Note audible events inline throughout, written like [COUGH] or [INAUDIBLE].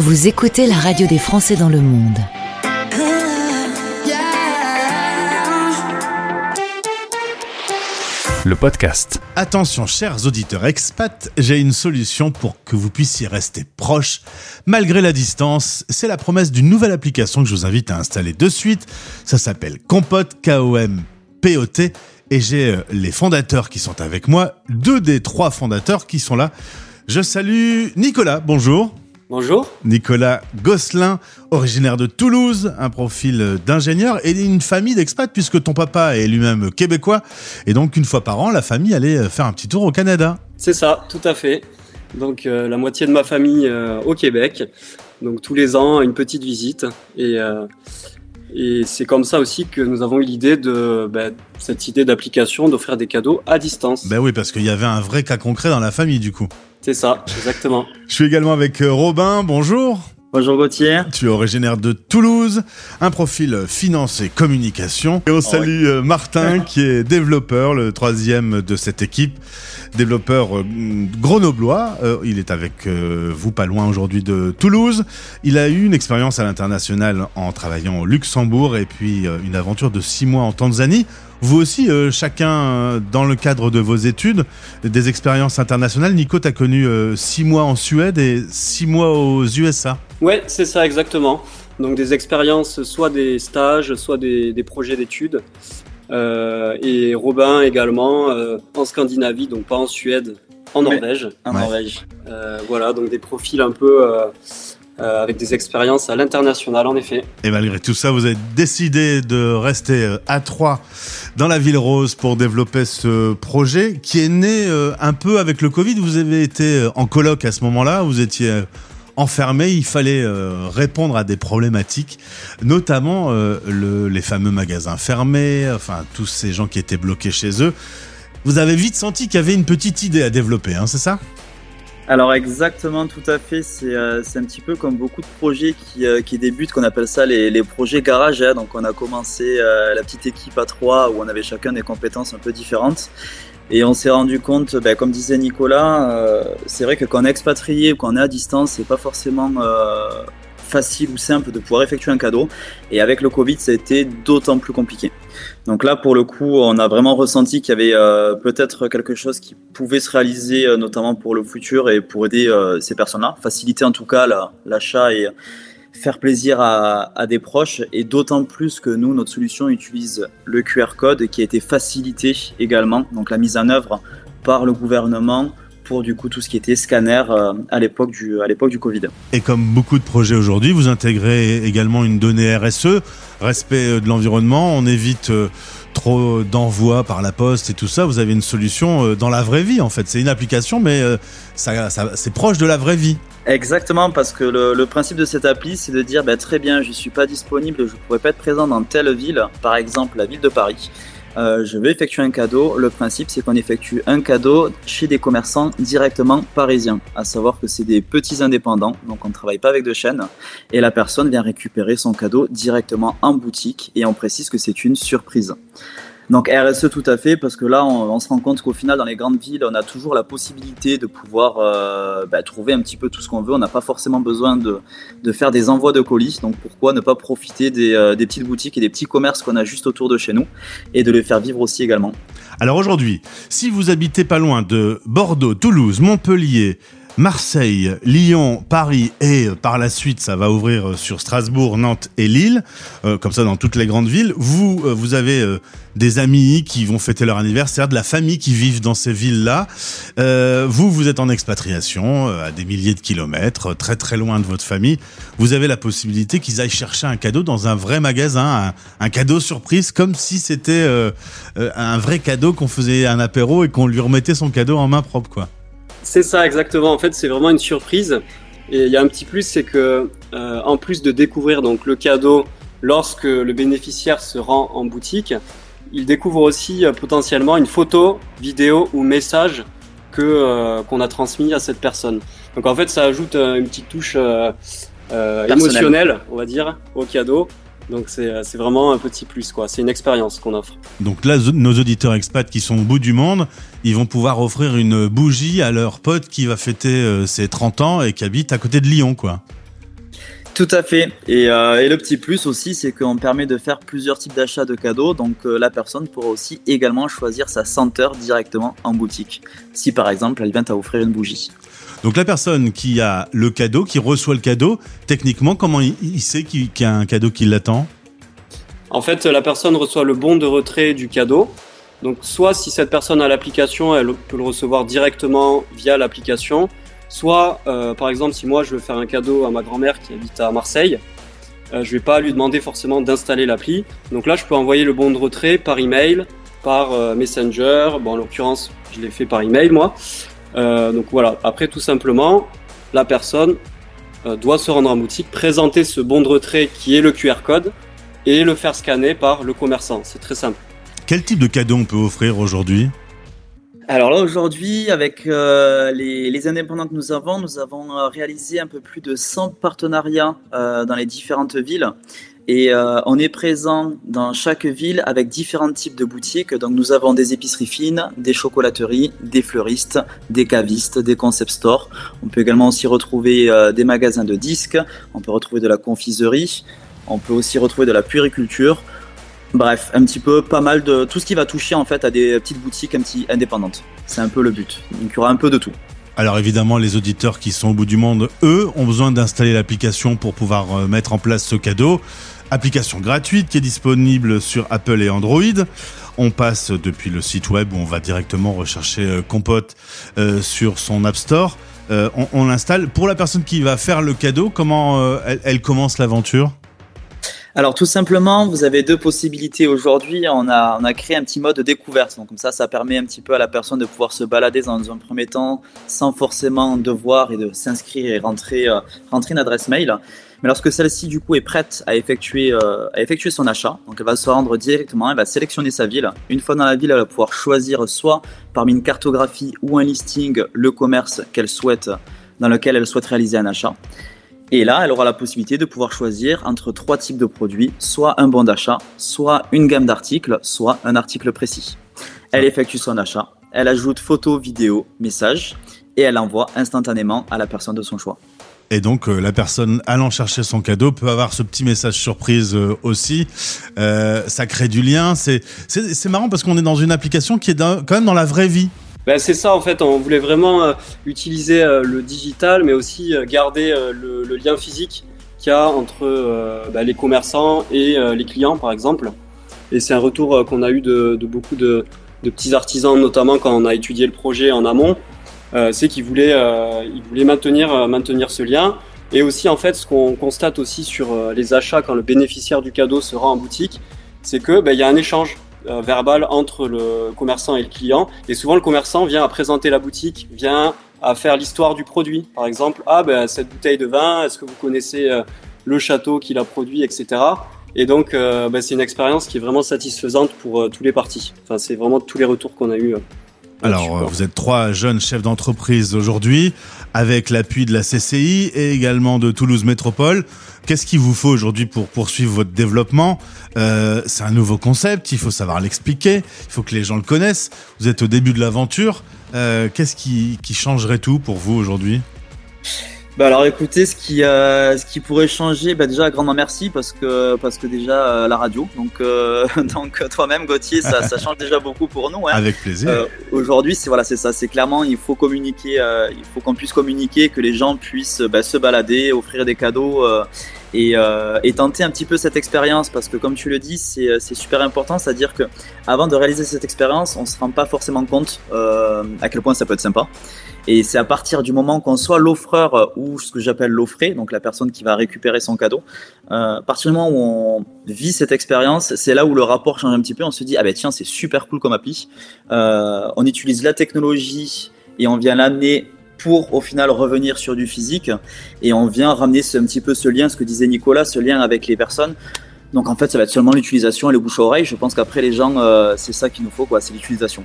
Vous écoutez la radio des Français dans le monde. Le podcast. Attention, chers auditeurs expats, j'ai une solution pour que vous puissiez rester proches malgré la distance. C'est la promesse d'une nouvelle application que je vous invite à installer de suite. Ça s'appelle Compote, K-O-M-P-O-T. Et j'ai euh, les fondateurs qui sont avec moi, deux des trois fondateurs qui sont là. Je salue Nicolas, bonjour. Bonjour. Nicolas Gosselin, originaire de Toulouse, un profil d'ingénieur et une famille d'expats puisque ton papa est lui-même québécois. Et donc une fois par an, la famille allait faire un petit tour au Canada. C'est ça, tout à fait. Donc euh, la moitié de ma famille euh, au Québec. Donc tous les ans, une petite visite. Et, euh, et c'est comme ça aussi que nous avons eu l'idée de bah, cette idée d'application d'offrir des cadeaux à distance. Ben oui, parce qu'il y avait un vrai cas concret dans la famille du coup. C'est ça, exactement. Je suis également avec euh, Robin, bonjour. Bonjour Gauthier. Tu es originaire de Toulouse, un profil finance et communication. Et on salue euh, Martin qui est développeur, le troisième de cette équipe, développeur euh, grenoblois. Il est avec vous pas loin aujourd'hui de Toulouse. Il a eu une expérience à l'international en travaillant au Luxembourg et puis une aventure de six mois en Tanzanie. Vous aussi, euh, chacun euh, dans le cadre de vos études, des expériences internationales. Nico, tu as connu euh, six mois en Suède et six mois aux USA. Ouais, c'est ça exactement. Donc des expériences, soit des stages, soit des, des projets d'études. Euh, et Robin également euh, en Scandinavie, donc pas en Suède, en Mais- Norvège. En Ouais. Norvège. Euh, voilà, donc des profils un peu euh, avec des expériences à l'international en effet. Et malgré tout ça, vous avez décidé de rester euh, à Troyes, dans la ville rose, pour développer ce projet qui est né euh, un peu avec le Covid. Vous avez été en colloque à ce moment-là, vous étiez enfermé, il fallait répondre à des problématiques, notamment le- les fameux magasins fermés, enfin tous ces gens qui étaient bloqués chez eux. Vous avez vite senti qu'il y avait une petite idée à développer, hein, c'est ça? Alors exactement, tout à fait. C'est euh, un petit peu comme beaucoup de projets qui, euh, qui débutent, qu'on appelle ça les, les projets garage. hein. Donc on a commencé euh, la petite équipe à trois où on avait chacun des compétences un peu différentes. Et on s'est rendu compte, ben, comme disait Nicolas, euh, c'est vrai que quand on est expatrié ou quand on est à distance, c'est pas forcément euh, facile ou simple de pouvoir effectuer un cadeau. Et avec le Covid, ça a été d'autant plus compliqué. Donc là, pour le coup, on a vraiment ressenti qu'il y avait euh, peut-être quelque chose qui pouvait se réaliser, euh, notamment pour le futur et pour aider euh, ces personnes-là, faciliter en tout cas la- l'achat et faire plaisir à des proches. Et d'autant plus que nous, notre solution utilise le QR code qui a été facilité également, donc la mise en œuvre par le gouvernement pour du coup tout ce qui était scanner euh, à l'époque du à l'époque du Covid. Et comme beaucoup de projets aujourd'hui, vous intégrez également une donnée RSE, respect euh, de l'environnement, on évite euh, trop d'envois par la poste et tout ça. Vous avez une solution dans la vraie vie en fait. C'est une application, mais ça, ça- c'est proche de la vraie vie. Exactement, parce que le, le principe de cette appli, c'est de dire, bah, très bien, je suis pas disponible, je pourrais pas être présent dans telle ville, par exemple la ville de Paris. Euh, je vais effectuer un cadeau. Le principe, c'est qu'on effectue un cadeau chez des commerçants directement parisiens. À savoir que c'est des petits indépendants, donc on ne travaille pas avec de chaînes. Et la personne vient récupérer son cadeau directement en boutique. Et on précise que c'est une surprise. Donc RSE tout à fait, parce que là, on, se rend compte qu'au final, dans les grandes villes, on a toujours la possibilité de pouvoir euh, bah, trouver un petit peu tout ce qu'on veut. On n'a pas forcément besoin de, de faire des envois de colis. Donc pourquoi ne pas profiter des, euh, des petites boutiques et des petits commerces qu'on a juste autour de chez nous et de les faire vivre aussi également. Alors aujourd'hui, si vous habitez pas loin de Bordeaux, Toulouse, Montpellier, Marseille, Lyon, Paris et euh, par la suite ça va ouvrir euh, sur Strasbourg, Nantes et Lille, euh, comme ça dans toutes les grandes villes, vous euh, vous avez euh, des amis qui vont fêter leur anniversaire, de la famille qui vivent dans ces villes-là. Euh, vous vous êtes en expatriation à des milliers de kilomètres, très très loin de votre famille. Vous avez la possibilité qu'ils aillent chercher un cadeau dans un vrai magasin, un, un cadeau surprise comme si c'était un vrai cadeau qu'on faisait un apéro et qu'on lui remettait son cadeau en main propre quoi. C'est ça exactement. En fait, c'est vraiment une surprise. Et il y a un petit plus, c'est que euh, en plus de découvrir donc le cadeau lorsque le bénéficiaire se rend en boutique, il découvre aussi euh, potentiellement une photo, vidéo ou message que euh, qu'on a transmis à cette personne. Donc en fait, ça ajoute euh, une petite touche euh, euh, émotionnelle, on va dire, au cadeau. Donc c'est euh, c'est vraiment un petit plus quoi. C'est une expérience qu'on offre. Donc là, nos auditeurs expats qui sont au bout du monde, ils vont pouvoir offrir une bougie à leur pote qui va fêter euh, ses 30 ans et qui habite à côté de Lyon, quoi. Tout à fait. Et, euh, et le petit plus aussi, c'est qu'on permet de faire plusieurs types d'achats de cadeaux. Donc euh, la personne pourra aussi également choisir sa senteur directement en boutique. Si par exemple, elle vient à offrir une bougie. Donc la personne qui a le cadeau, qui reçoit le cadeau, techniquement, comment il, sait qu'il y a un cadeau qui l'attend? En fait, la personne reçoit le bon de retrait du cadeau. Donc soit si cette personne a l'application, elle peut le recevoir directement via l'application. Soit, euh, par exemple, si moi je veux faire un cadeau à ma grand-mère qui habite à Marseille, euh, je vais pas lui demander forcément d'installer l'appli. Donc là, je peux envoyer le bon de retrait par email, par euh, Messenger. Bon, en l'occurrence, je l'ai fait par email moi. Euh, donc voilà. Après, tout simplement, la personne euh, doit se rendre en boutique, présenter ce bon de retrait qui est le QR code et le faire scanner par le commerçant. C'est très simple. Quel type de cadeau on peut offrir aujourd'hui? Alors là, aujourd'hui, avec euh, les, les indépendants que nous avons, nous avons réalisé un peu plus de 100 partenariats euh, dans les différentes villes. Et euh, on est présent dans chaque ville avec différents types de boutiques. Donc nous avons des épiceries fines, des chocolateries, des fleuristes, des cavistes, des concept stores. On peut également aussi retrouver euh, des magasins de disques, on peut retrouver de la confiserie, on peut aussi retrouver de la puériculture. Bref, un petit peu pas mal de tout ce qui va toucher en fait à des petites boutiques un petit indépendantes. C'est un peu le but. Donc il y aura un peu de tout. Alors évidemment, les auditeurs qui sont au bout du monde, eux, ont besoin d'installer l'application pour pouvoir euh, mettre en place ce cadeau. Application gratuite qui est disponible sur Apple et Android. On passe depuis le site web où on va directement rechercher euh, Compote euh, sur son App Store. Euh, on l'installe. Pour la personne qui va faire le cadeau, comment elle, commence l'aventure? Alors tout simplement, vous avez deux possibilités aujourd'hui. On a, créé un petit mode de découverte. Donc comme ça, ça permet un petit peu à la personne de pouvoir se balader dans un premier temps sans forcément devoir et de s'inscrire et rentrer une adresse mail. Mais lorsque celle-ci du coup est prête à effectuer, euh, à effectuer son achat, donc elle va se rendre directement, elle va sélectionner sa ville. Une fois dans la ville, elle va pouvoir choisir soit parmi une cartographie ou un listing le commerce qu'elle souhaite, dans lequel elle souhaite réaliser un achat. Et là, elle aura la possibilité de pouvoir choisir entre trois types de produits, soit un bon d'achat, soit une gamme d'articles, soit un article précis. Elle effectue son achat, elle ajoute photo, vidéo, message, et elle envoie instantanément à la personne de son choix. Et donc euh, la personne allant chercher son cadeau peut avoir ce petit message surprise euh, aussi. Euh, ça crée du lien. C'est marrant parce qu'on est dans une application qui est quand même dans la vraie vie. Ben, c'est ça en fait, on voulait vraiment utiliser le digital mais aussi garder le, lien physique qu'il y a entre bah, les commerçants et les clients par exemple. Et c'est un retour qu'on a eu de, beaucoup de, petits artisans, notamment quand on a étudié le projet en amont, c'est qu'ils voulaient, euh, maintenir, euh, maintenir ce lien. Et aussi en fait, ce qu'on constate aussi sur euh, les achats quand le bénéficiaire du cadeau se rend en boutique, c'est que ben, il y a un échange euh, verbal entre le commerçant et le client. Et souvent, le commerçant vient à présenter la boutique, vient à faire l'histoire du produit. Par exemple, ah ben cette bouteille de vin, est-ce que vous connaissez euh, le château qui l'a produit, etc. Et donc, euh, ben, c'est une expérience qui est vraiment satisfaisante pour euh, tous les parties. Enfin, c'est vraiment tous les retours qu'on a eu. Alors, euh, vous êtes trois jeunes chefs d'entreprise aujourd'hui, avec l'appui de la CCI et également de Toulouse Métropole. Qu'est-ce qu'il vous faut aujourd'hui pour poursuivre votre développement? Euh, C'est un nouveau concept, il faut savoir l'expliquer, il faut que les gens le connaissent. Vous êtes au début de l'aventure. Euh, Qu'est-ce qui, qui changerait tout pour vous aujourd'hui? Bah alors écoutez, ce qui, euh, ce qui pourrait changer, bah déjà grandement merci parce que, parce que déjà euh, la radio, donc, euh, [LAUGHS] donc toi-même Gauthier, ça, ça change déjà beaucoup pour nous. Hein. Avec plaisir. Aujourd'hui, c'est voilà, c'est ça, c'est clairement il faut communiquer, il faut qu'on puisse communiquer, que les gens puissent bah, se balader, offrir des cadeaux et, euh, et tenter un petit peu cette expérience parce que comme tu le dis, c'est c'est super important, c'est-à-dire que avant de réaliser cette expérience, on se rend pas forcément compte euh, à quel point ça peut être sympa. Et c'est à partir du moment qu'on soit l'offreur euh, ou ce que j'appelle l'offré, donc la personne qui va récupérer son cadeau, euh, à partir du moment où on vit cette expérience, c'est là où le rapport change un petit peu. On se dit ah ben tiens c'est super cool comme appli. Euh, on utilise la technologie et on vient l'amener pour au final revenir sur du physique et on vient ramener un petit peu ce lien, ce que disait Nicolas, ce lien avec les personnes. Donc en fait ça va être seulement l'utilisation et le bouche à oreille. Je pense qu'après les gens euh, c'est ça qu'il nous faut quoi, c'est l'utilisation.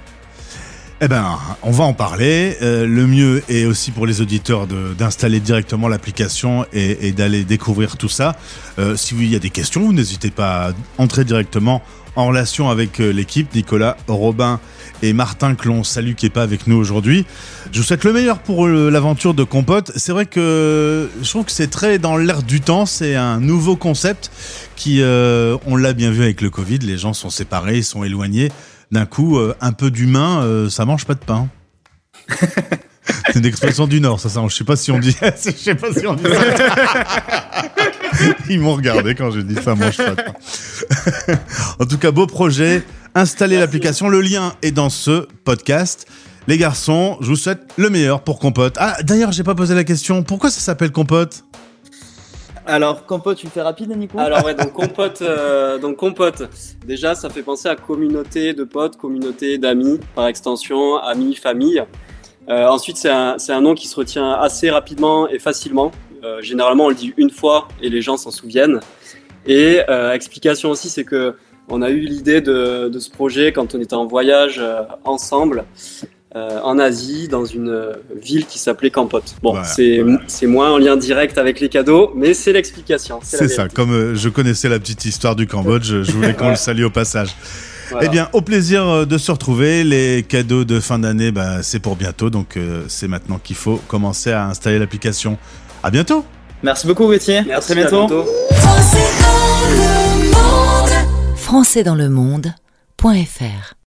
Eh ben, on va en parler. Euh, le mieux est aussi pour les auditeurs d'installer directement l'application et, et d'aller découvrir tout ça. Euh, si il y a des questions, n'hésitez pas à entrer directement en relation avec euh, l'équipe, Nicolas, Robin et Martin que l'on salue qui est pas avec nous aujourd'hui. Je vous souhaite le meilleur pour euh, l'aventure de Compote. C'est vrai que je trouve que c'est très dans l'air du temps. C'est un nouveau concept qui, euh, on l'a bien vu avec le Covid, les gens sont séparés, ils sont éloignés d'un coup, euh, un peu d'humain, euh, ça mange pas de pain. [LAUGHS] C'est une expression du Nord, ça, ça. Je sais pas si on dit. [LAUGHS] je sais pas si on dit ça. [LAUGHS] Ils m'ont regardé quand je dis ça mange pas de pain. en tout cas, beau projet. Installez l'application. Le lien est dans ce podcast. Les garçons, je vous souhaite le meilleur pour Compote. Ah, d'ailleurs, j'ai pas posé la question. Pourquoi ça s'appelle Compote? Alors, compote, tu le fais rapide, Nico? Alors ouais, donc compote, euh, donc compote. Déjà, ça fait penser à communauté de potes, communauté d'amis, par extension, amis, famille. Euh, ensuite, c'est un, nom qui se retient assez rapidement et facilement. Euh, généralement, on le dit une fois et les gens s'en souviennent. Et explication aussi, c'est que on a eu l'idée de, de ce projet quand on était en voyage ensemble euh, en Asie, dans une euh, ville qui s'appelait Kampote. Bon, Voilà, c'est voilà. moins en lien direct avec les cadeaux, mais c'est l'explication. C'est ça. Comme euh, je connaissais la petite histoire du Cambodge, je voulais [LAUGHS] qu'on le salue au passage. Voilà. Eh bien, au plaisir de se retrouver. Les cadeaux de fin d'année, bah, c'est pour bientôt. Donc, euh, c'est maintenant qu'il faut commencer à installer l'application. À bientôt. Merci beaucoup, Gauthier. Merci, à très bientôt. bientôt. Français dans le monde.fr